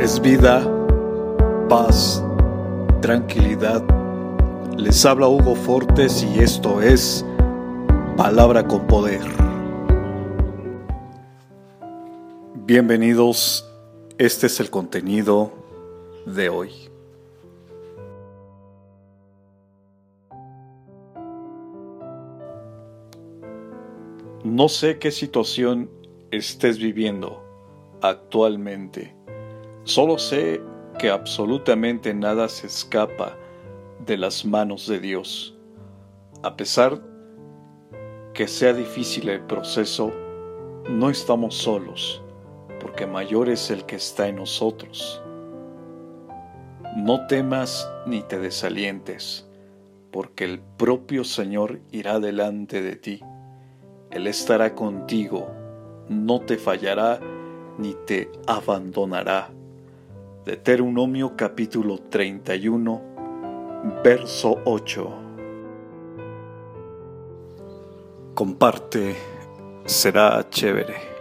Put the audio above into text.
es vida, paz, tranquilidad. Les habla Hugo Fortes y esto es Palabra con Poder. Bienvenidos, este es el contenido de hoy. No sé qué situación estés viviendo actualmente. Solo sé que absolutamente nada se escapa de las manos de Dios. A pesar que sea difícil el proceso, no estamos solos, porque mayor es el que está en nosotros. No temas ni te desalientes, porque el propio Señor irá delante de ti. Él estará contigo, no te fallará ni te abandonará. Deuteronomio capítulo 31, verso 8. Comparte, será chévere.